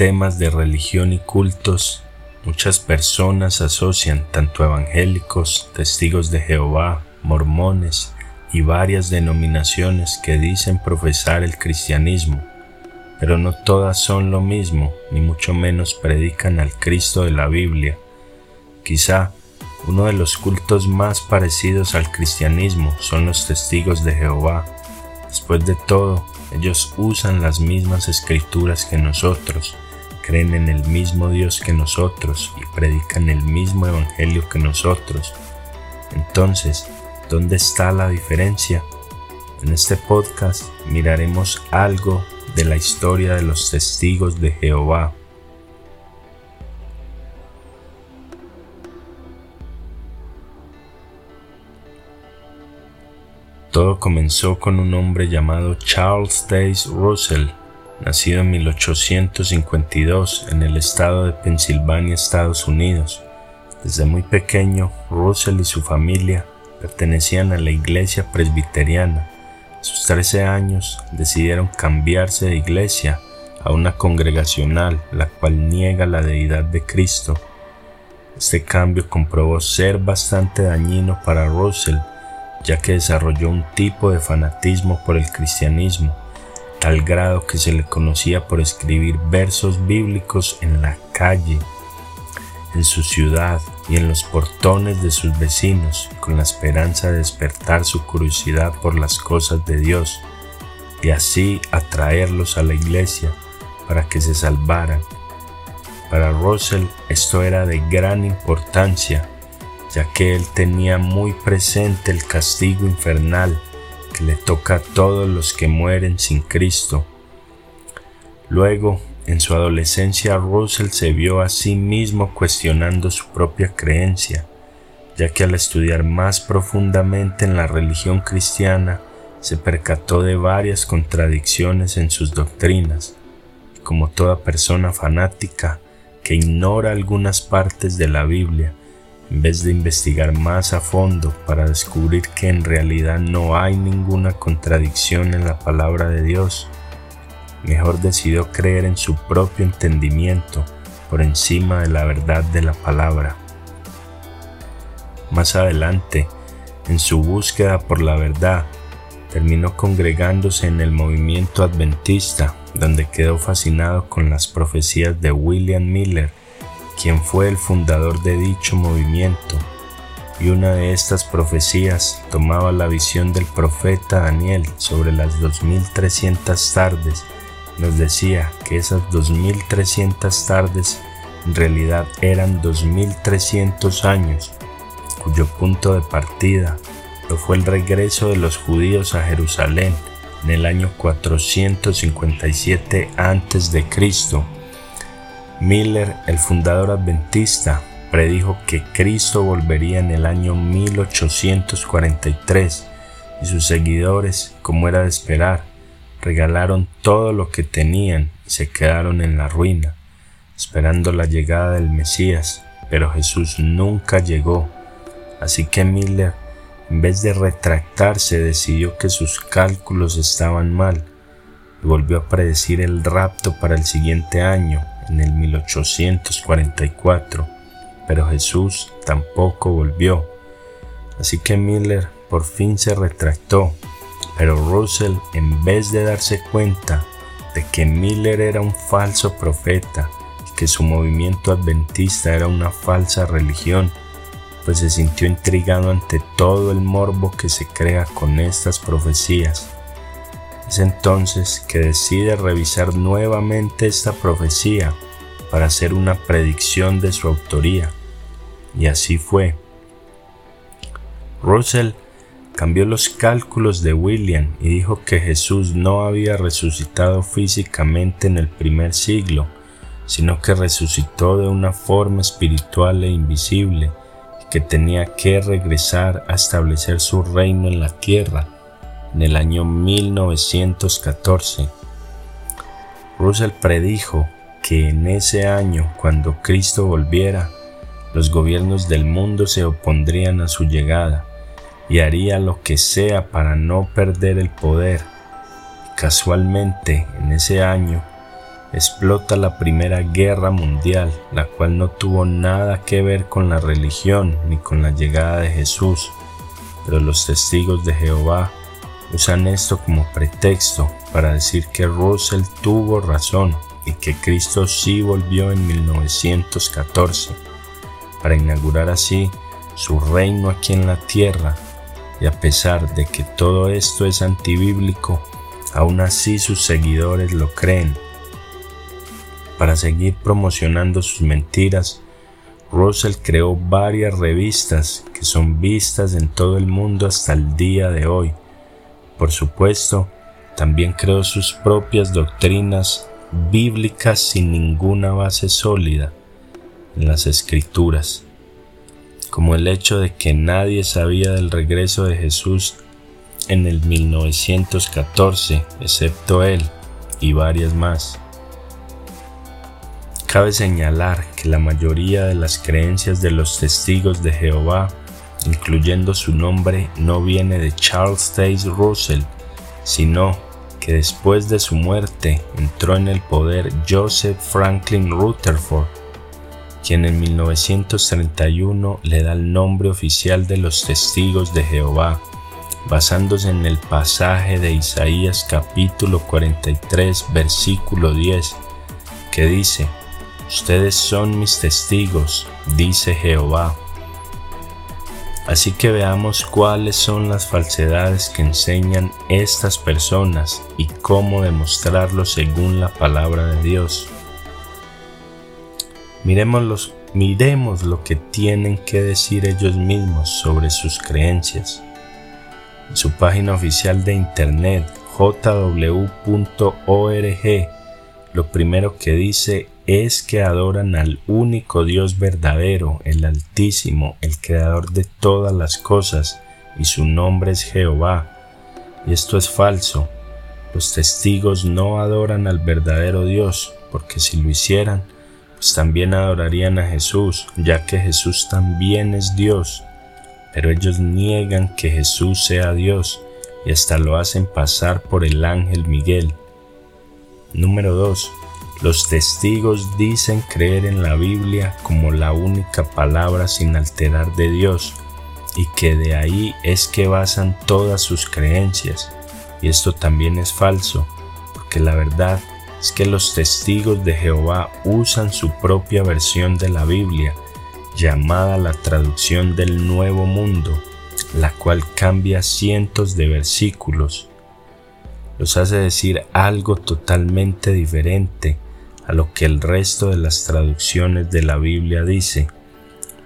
Temas de religión y cultos, muchas personas asocian tanto evangélicos, testigos de Jehová, mormones y varias denominaciones que dicen profesar el cristianismo, pero no todas son lo mismo, ni mucho menos predican al Cristo de la Biblia. Quizá uno de los cultos más parecidos al cristianismo son los testigos de Jehová. Después de todo, ellos usan las mismas escrituras que nosotros, creen en el mismo Dios que nosotros y predican el mismo Evangelio que nosotros. Entonces, ¿dónde está la diferencia? En este podcast miraremos algo de la historia de los testigos de Jehová. Todo comenzó con un hombre llamado Charles Days Russell, nacido en 1852 en el estado de Pensilvania, Estados Unidos. Desde muy pequeño, Russell y su familia pertenecían a la iglesia presbiteriana. A sus 13 años decidieron cambiarse de iglesia a una congregacional, la cual niega la deidad de Cristo. Este cambio comprobó ser bastante dañino para Russell, ya que desarrolló un tipo de fanatismo por el cristianismo, tal grado que se le conocía por escribir versos bíblicos en la calle, en su ciudad y en los portones de sus vecinos, con la esperanza de despertar su curiosidad por las cosas de Dios y así atraerlos a la iglesia para que se salvaran. Para Russell esto era de gran importancia ya que él tenía muy presente el castigo infernal le toca a todos los que mueren sin Cristo. Luego, en su adolescencia, Russell se vio a sí mismo cuestionando su propia creencia, ya que al estudiar más profundamente en la religión cristiana, se percató de varias contradicciones en sus doctrinas. Como toda persona fanática que ignora algunas partes de la Biblia, en vez de investigar más a fondo para descubrir que en realidad no hay ninguna contradicción en la palabra de Dios, mejor decidió creer en su propio entendimiento por encima de la verdad de la palabra. Más adelante, en su búsqueda por la verdad, terminó congregándose en el movimiento adventista, donde quedó fascinado con las profecías de William Miller quien fue el fundador de dicho movimiento, y una de estas profecías tomaba la visión del profeta Daniel sobre las 2300 tardes. Nos decía que esas 2300 tardes en realidad eran 2300 años, cuyo punto de partida lo fue el regreso de los judíos a Jerusalén en el año 457 a.C. Miller, el fundador adventista, predijo que Cristo volvería en el año 1843 y sus seguidores, como era de esperar, regalaron todo lo que tenían y se quedaron en la ruina, esperando la llegada del Mesías, pero Jesús nunca llegó. Así que Miller, en vez de retractarse, decidió que sus cálculos estaban mal y volvió a predecir el rapto para el siguiente año, en el 1844, pero Jesús tampoco volvió. Así que Miller por fin se retractó, pero Russell, en vez de darse cuenta de que Miller era un falso profeta que su movimiento adventista era una falsa religión, pues se sintió intrigado ante todo el morbo que se crea con estas profecías. Es entonces que decide revisar nuevamente esta profecía para hacer una predicción de su autoría. Y así fue. Russell cambió los cálculos de William y dijo que Jesús no había resucitado físicamente en el primer siglo, sino que resucitó de una forma espiritual e invisible que tenía que regresar a establecer su reino en la tierra en el año 1914. Russell predijo que en ese año, cuando Cristo volviera, los gobiernos del mundo se opondrían a su llegada y haría lo que sea para no perder el poder. Casualmente, en ese año, explota la Primera Guerra Mundial, la cual no tuvo nada que ver con la religión ni con la llegada de Jesús, pero los testigos de Jehová usan esto como pretexto para decir que Russell tuvo razón y que Cristo sí volvió en 1914, para inaugurar así su reino aquí en la tierra, y a pesar de que todo esto es antibíblico, aún así sus seguidores lo creen para seguir promocionando sus mentiras, Russell creó varias revistas que son vistas en todo el mundo hasta el día de hoy. Por supuesto, también creó sus propias doctrinas bíblicas sin ninguna base sólida en las escrituras, como el hecho de que nadie sabía del regreso de Jesús en el 1914, excepto él y varias más. Cabe señalar que la mayoría de las creencias de los testigos de Jehová, incluyendo su nombre, no viene de Charles Taze Russell, sino que después de su muerte entró en el poder Joseph Franklin Rutherford, quien en 1931 le da el nombre oficial de los testigos de Jehová, basándose en el pasaje de Isaías capítulo 43 versículo 10, que dice, Ustedes son mis testigos, dice Jehová. Así que veamos cuáles son las falsedades que enseñan estas personas y cómo demostrarlo según la palabra de Dios. Miremos, lo que tienen que decir ellos mismos sobre sus creencias. En su página oficial de internet jw.org, lo primero que dice es que adoran al único Dios verdadero, el Altísimo, el Creador de todas las cosas, y su nombre es Jehová. Y esto es falso. Los testigos no adoran al verdadero Dios, porque si lo hicieran, pues también adorarían a Jesús, ya que Jesús también es Dios. Pero ellos niegan que Jesús sea Dios y hasta lo hacen pasar por el ángel Miguel. Número 2. Los testigos dicen creer en la Biblia como la única palabra sin alterar de Dios y que de ahí es que basan todas sus creencias. Y esto también es falso, porque la verdad es que los testigos de Jehová usan su propia versión de la Biblia, llamada la traducción del Nuevo Mundo, la cual cambia cientos de versículos. Los hace decir algo totalmente diferente a lo que el resto de las traducciones de la Biblia dice.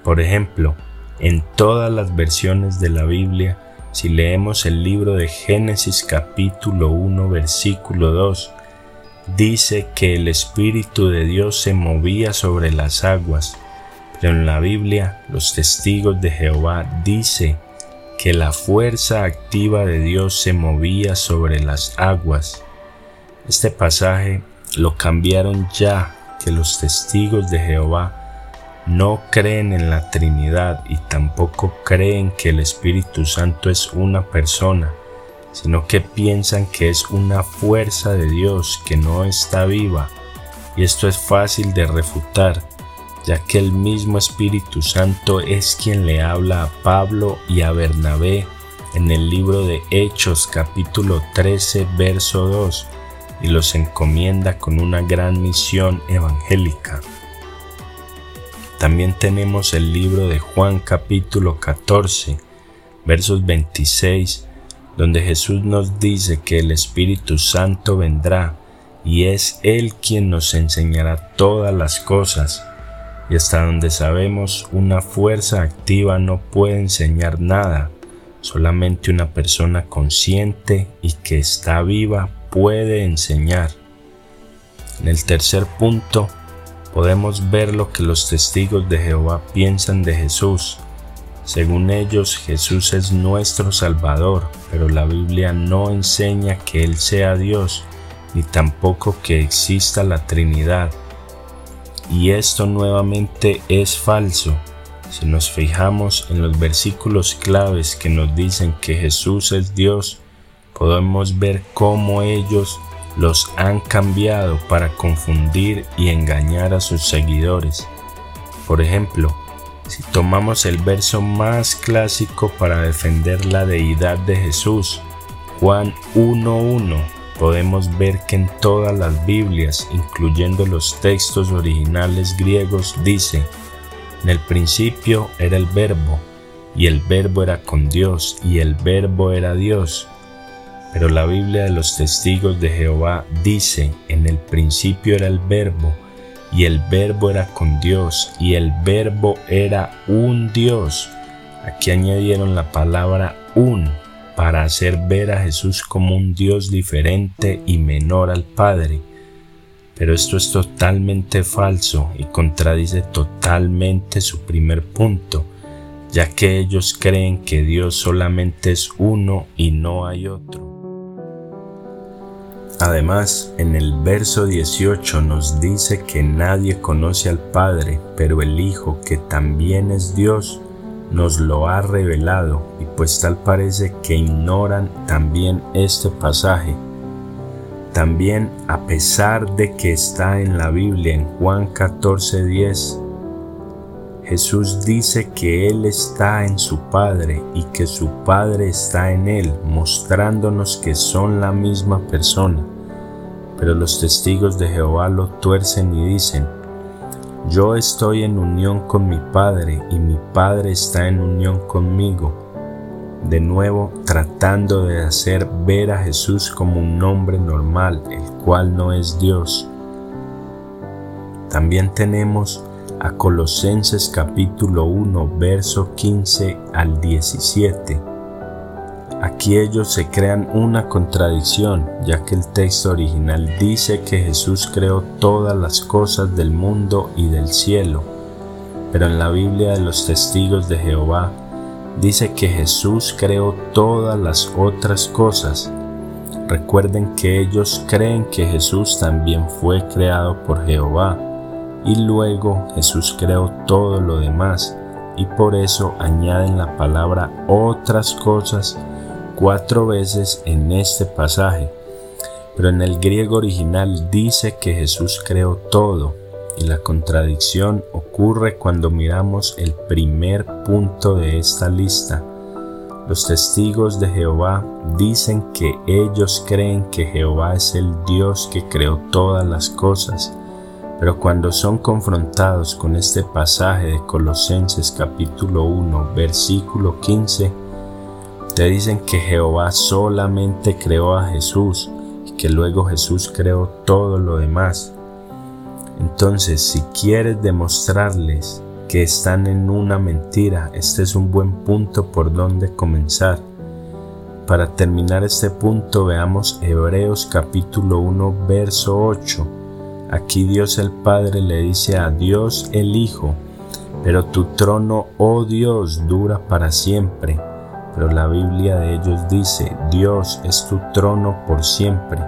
Por ejemplo, en todas las versiones de la Biblia, si leemos el libro de Génesis capítulo 1 versículo 2, dice que el Espíritu de Dios se movía sobre las aguas, pero en la Biblia los testigos de Jehová dice que la fuerza activa de Dios se movía sobre las aguas. Este pasaje lo cambiaron ya que los testigos de Jehová no creen en la Trinidad y tampoco creen que el Espíritu Santo es una persona, sino que piensan que es una fuerza de Dios que no está viva. Y esto es fácil de refutar, ya que el mismo Espíritu Santo es quien le habla a Pablo y a Bernabé en el libro de Hechos capítulo 13 verso 2 y los encomienda con una gran misión evangélica. También tenemos el libro de Juan capítulo 14, versos 26, donde Jesús nos dice que el Espíritu Santo vendrá y es Él quien nos enseñará todas las cosas. Y hasta donde sabemos, una fuerza activa no puede enseñar nada, solamente una persona consciente y que está viva puede enseñar. En el tercer punto, podemos ver lo que los testigos de Jehová piensan de Jesús. Según ellos, Jesús es nuestro Salvador, pero la Biblia no enseña que Él sea Dios, ni tampoco que exista la Trinidad. Y esto nuevamente es falso. Si nos fijamos en los versículos claves que nos dicen que Jesús es Dios, podemos ver cómo ellos los han cambiado para confundir y engañar a sus seguidores. Por ejemplo, si tomamos el verso más clásico para defender la deidad de Jesús, Juan 1.1, podemos ver que en todas las Biblias, incluyendo los textos originales griegos, dice, en el principio era el verbo, y el verbo era con Dios, y el verbo era Dios. Pero la Biblia de los testigos de Jehová dice, en el principio era el verbo, y el verbo era con Dios, y el verbo era un Dios. Aquí añadieron la palabra un para hacer ver a Jesús como un Dios diferente y menor al Padre. Pero esto es totalmente falso y contradice totalmente su primer punto, ya que ellos creen que Dios solamente es uno y no hay otro. Además, en el verso 18 nos dice que nadie conoce al Padre, pero el Hijo, que también es Dios, nos lo ha revelado, y pues tal parece que ignoran también este pasaje. También, a pesar de que está en la Biblia en Juan 14:10, Jesús dice que Él está en su Padre y que su Padre está en Él, mostrándonos que son la misma persona. Pero los testigos de Jehová lo tuercen y dicen, yo estoy en unión con mi Padre y mi Padre está en unión conmigo. De nuevo tratando de hacer ver a Jesús como un hombre normal, el cual no es Dios. También tenemos a Colosenses capítulo 1, verso 15 al 17. Aquí ellos se crean una contradicción, ya que el texto original dice que Jesús creó todas las cosas del mundo y del cielo, pero en la Biblia de los testigos de Jehová dice que Jesús creó todas las otras cosas. Recuerden que ellos creen que Jesús también fue creado por Jehová y luego Jesús creó todo lo demás y por eso añaden la palabra otras cosas cuatro veces en este pasaje, pero en el griego original dice que Jesús creó todo y la contradicción ocurre cuando miramos el primer punto de esta lista. Los testigos de Jehová dicen que ellos creen que Jehová es el Dios que creó todas las cosas pero cuando son confrontados con este pasaje de Colosenses capítulo 1 versículo 15, te dicen que Jehová solamente creó a Jesús y que luego Jesús creó todo lo demás. Entonces, si quieres demostrarles que están en una mentira, este es un buen punto por donde comenzar. Para terminar este punto veamos Hebreos capítulo 1 verso 8 Aquí Dios el Padre le dice a Dios el Hijo, pero tu trono, oh Dios, dura para siempre. Pero la Biblia de ellos dice, Dios es tu trono por siempre.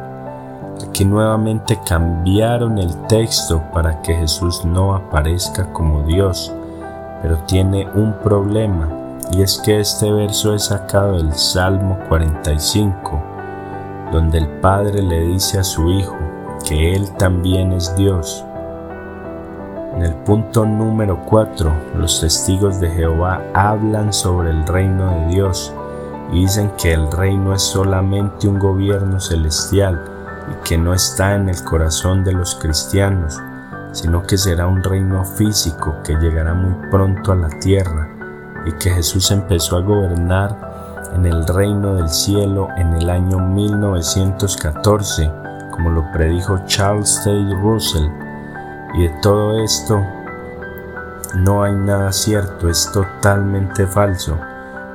Aquí nuevamente cambiaron el texto para que Jesús no aparezca como Dios, pero tiene un problema, y es que este verso es sacado del Salmo 45, donde el Padre le dice a su Hijo, que Él también es Dios. En el punto número 4, los testigos de Jehová hablan sobre el reino de Dios y dicen que el reino es solamente un gobierno celestial y que no está en el corazón de los cristianos, sino que será un reino físico que llegará muy pronto a la tierra y que Jesús empezó a gobernar en el reino del cielo en el año 1914 como lo predijo Charles Taylor Russell. Y de todo esto no hay nada cierto, es totalmente falso,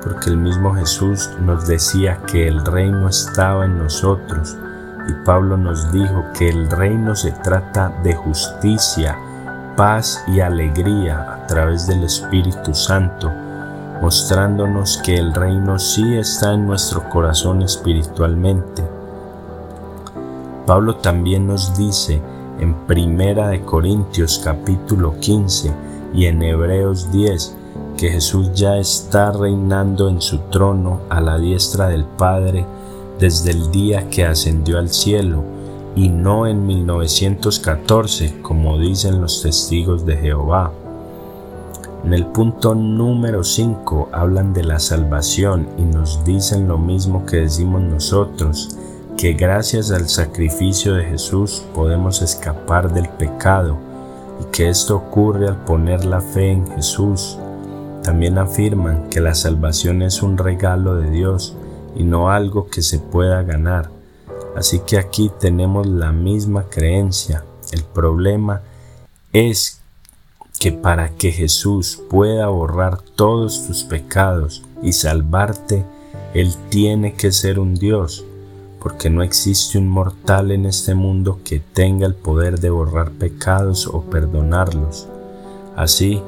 porque el mismo Jesús nos decía que el reino estaba en nosotros. Y Pablo nos dijo que el reino se trata de justicia, paz y alegría a través del Espíritu Santo, mostrándonos que el reino sí está en nuestro corazón espiritualmente Pablo también nos dice en Primera de Corintios capítulo 15 y en Hebreos 10 que Jesús ya está reinando en su trono a la diestra del Padre desde el día que ascendió al cielo y no en 1914 como dicen los testigos de Jehová. En el punto número 5 hablan de la salvación y nos dicen lo mismo que decimos nosotros, que gracias al sacrificio de Jesús podemos escapar del pecado y que esto ocurre al poner la fe en Jesús. También afirman que la salvación es un regalo de Dios y no algo que se pueda ganar. Así que aquí tenemos la misma creencia. El problema es que para que Jesús pueda borrar todos tus pecados y salvarte, Él tiene que ser un Dios, porque no existe un mortal en este mundo que tenga el poder de borrar pecados o perdonarlos. Así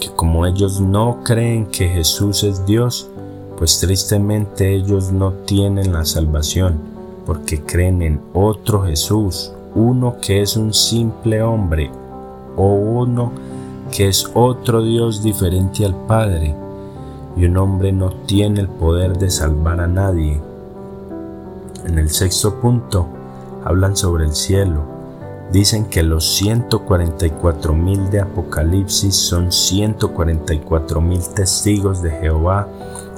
que como ellos no creen que Jesús es Dios, pues tristemente ellos no tienen la salvación porque creen en otro Jesús, uno que es un simple hombre o uno que es otro Dios diferente al Padre. Y un hombre no tiene el poder de salvar a nadie. En el sexto punto hablan sobre el cielo. Dicen que los 144 mil de Apocalipsis son 144 mil testigos de Jehová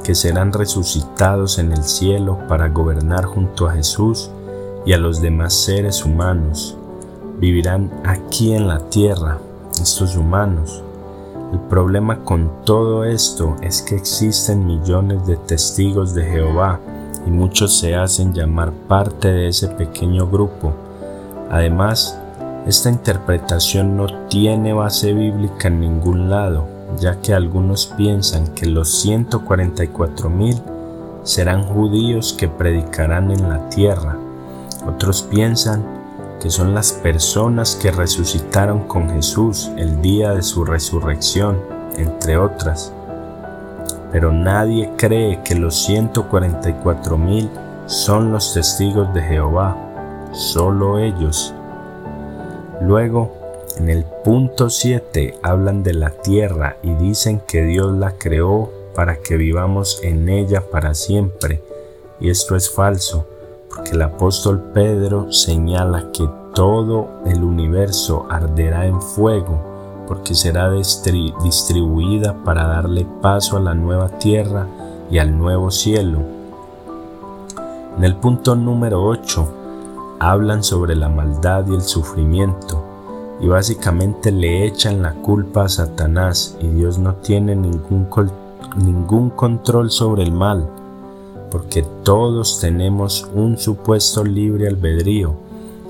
que serán resucitados en el cielo para gobernar junto a Jesús y a los demás seres humanos. Vivirán aquí en la tierra, estos humanos. El problema con todo esto es que existen millones de testigos de Jehová y muchos se hacen llamar parte de ese pequeño grupo. Además, esta interpretación no tiene base bíblica en ningún lado ya que algunos piensan que los 144.000 serán judíos que predicarán en la tierra. Otros piensan que son las personas que resucitaron con Jesús el día de su resurrección, entre otras. Pero nadie cree que los 144.000 son los testigos de Jehová, solo ellos. Luego, en el punto 7 hablan de la tierra y dicen que Dios la creó para que vivamos en ella para siempre. Y esto es falso, porque el apóstol Pedro señala que todo el universo arderá en fuego, porque será distribuida para darle paso a la nueva tierra y al nuevo cielo. En el punto número 8 hablan sobre la maldad y el sufrimiento y básicamente le echan la culpa a Satanás y Dios no tiene ningún, ningún control sobre el mal, porque todos tenemos un supuesto libre albedrío.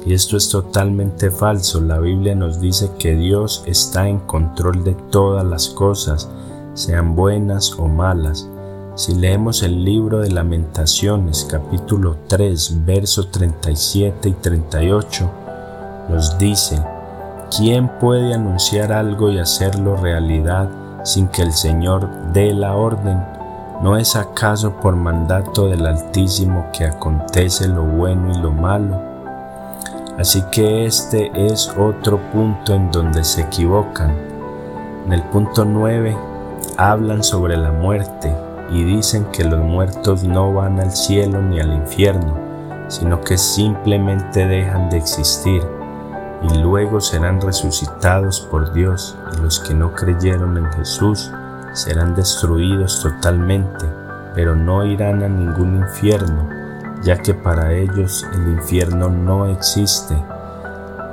Y esto es totalmente falso. La Biblia nos dice que Dios está en control de todas las cosas, sean buenas o malas. Si leemos el libro de lamentaciones capítulo 3 versos 37 y 38, nos dice, ¿Quién puede anunciar algo y hacerlo realidad sin que el Señor dé la orden? ¿No es acaso por mandato del Altísimo que acontece lo bueno y lo malo? Así que este es otro punto en donde se equivocan. En el punto 9 hablan sobre la muerte y dicen que los muertos no van al cielo ni al infierno, sino que simplemente dejan de existir y luego serán resucitados por Dios y los que no creyeron en Jesús serán destruidos totalmente, pero no irán a ningún infierno, ya que para ellos el infierno no existe.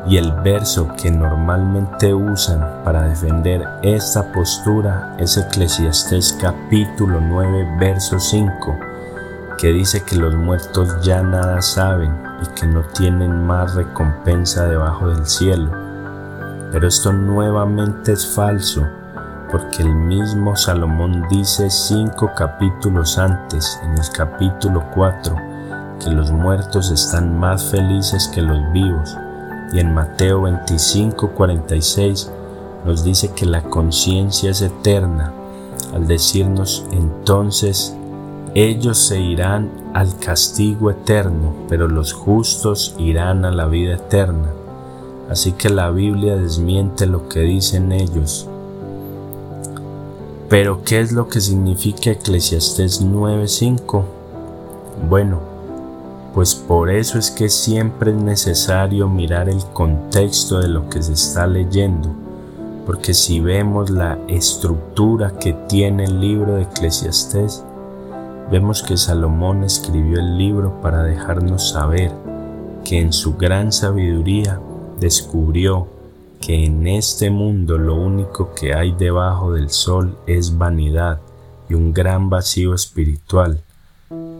Y el verso que normalmente usan para defender esta postura es Eclesiastés capítulo 9, verso 5, que dice que los muertos ya nada saben y que no tienen más recompensa debajo del cielo. Pero esto nuevamente es falso, porque el mismo Salomón dice cinco capítulos antes, en el capítulo 4, que los muertos están más felices que los vivos, y en Mateo 25, 46 nos dice que la conciencia es eterna, al decirnos entonces ellos se irán al castigo eterno, pero los justos irán a la vida eterna. Así que la Biblia desmiente lo que dicen ellos. Pero ¿qué es lo que significa Eclesiastés 9:5? Bueno, pues por eso es que siempre es necesario mirar el contexto de lo que se está leyendo, porque si vemos la estructura que tiene el libro de Eclesiastés, vemos que Salomón escribió el libro para dejarnos saber que en su gran sabiduría descubrió que en este mundo lo único que hay debajo del sol es vanidad y un gran vacío espiritual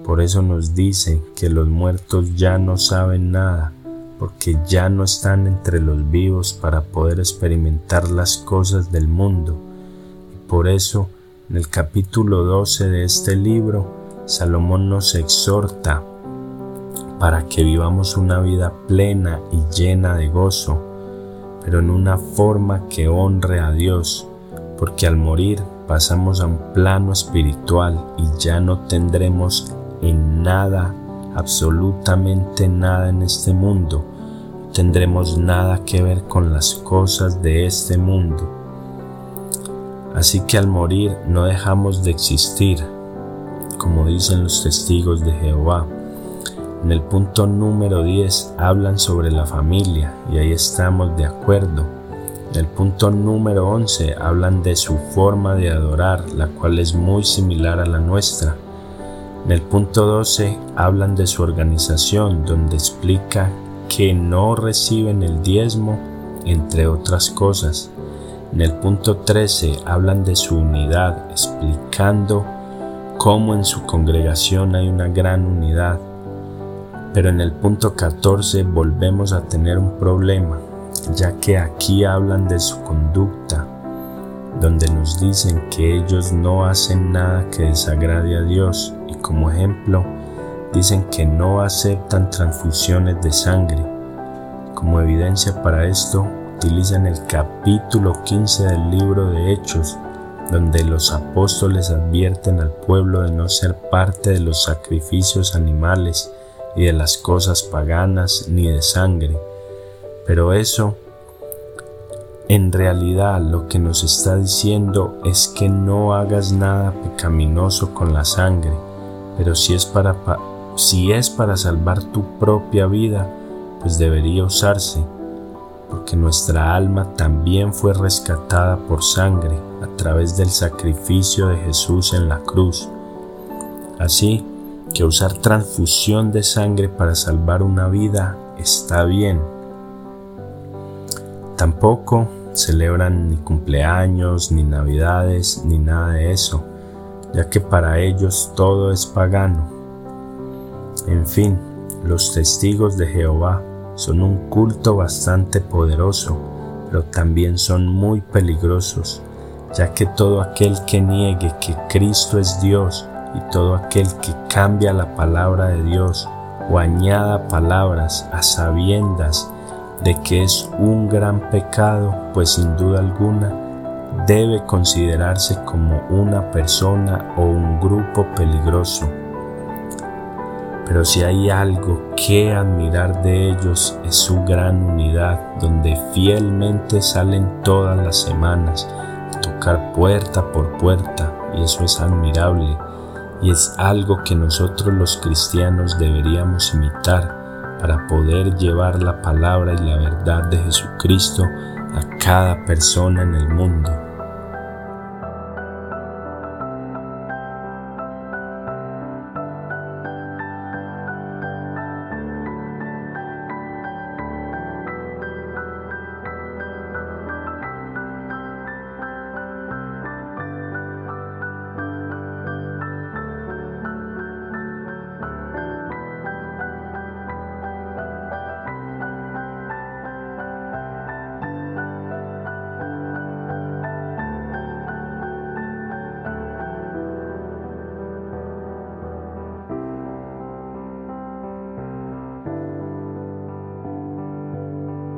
por eso nos dice que los muertos ya no saben nada, porque ya no están entre los vivos para poder experimentar las cosas del mundo. Y por eso, en el capítulo 12 de este libro, Salomón nos exhorta para que vivamos una vida plena y llena de gozo, pero en una forma que honre a Dios, porque al morir pasamos a un plano espiritual y ya no tendremos en nada, absolutamente nada en este mundo. Tendremos nada que ver con las cosas de este mundo. Así que al morir no dejamos de existir, como dicen los testigos de Jehová. En el punto número 10 hablan sobre la familia y ahí estamos de acuerdo. En el punto número 11 hablan de su forma de adorar, la cual es muy similar a la nuestra. En el punto 12 hablan de su organización, donde explica que no reciben el diezmo, entre otras cosas. En el punto 13 hablan de su unidad, explicando cómo en su congregación hay una gran unidad. Pero en el punto 14 volvemos a tener un problema, ya que aquí hablan de su conducta, donde nos dicen que ellos no hacen nada que desagrade a Dios como ejemplo dicen que no aceptan transfusiones de sangre. Como evidencia para esto utilizan el capítulo 15 del libro de Hechos, donde los apóstoles advierten al pueblo de no ser parte de los sacrificios animales y de las cosas paganas ni de sangre. Pero eso en realidad lo que nos está diciendo es que no hagas nada pecaminoso con la sangre, pero si es para, si es para salvar tu propia vida, pues debería usarse, porque nuestra alma también fue rescatada por sangre a través del sacrificio de Jesús en la cruz. Así que usar transfusión de sangre para salvar una vida está bien, Tampoco celebran ni cumpleaños, ni navidades, ni nada de eso, ya que para ellos todo es pagano. En fin, los testigos de Jehová son un culto bastante poderoso, pero también son muy peligrosos, ya que todo aquel que niegue que Cristo es Dios y todo aquel que cambia la palabra de Dios o añada palabras a sabiendas de que es un gran pecado, pues sin duda alguna debe considerarse como una persona o un grupo peligroso. Pero si hay algo que admirar de ellos es su gran unidad, donde fielmente salen todas las semanas a tocar puerta por puerta, y eso es admirable, y es algo que nosotros los cristianos deberíamos imitar para poder llevar la palabra y la verdad de Jesucristo a cada persona en el mundo.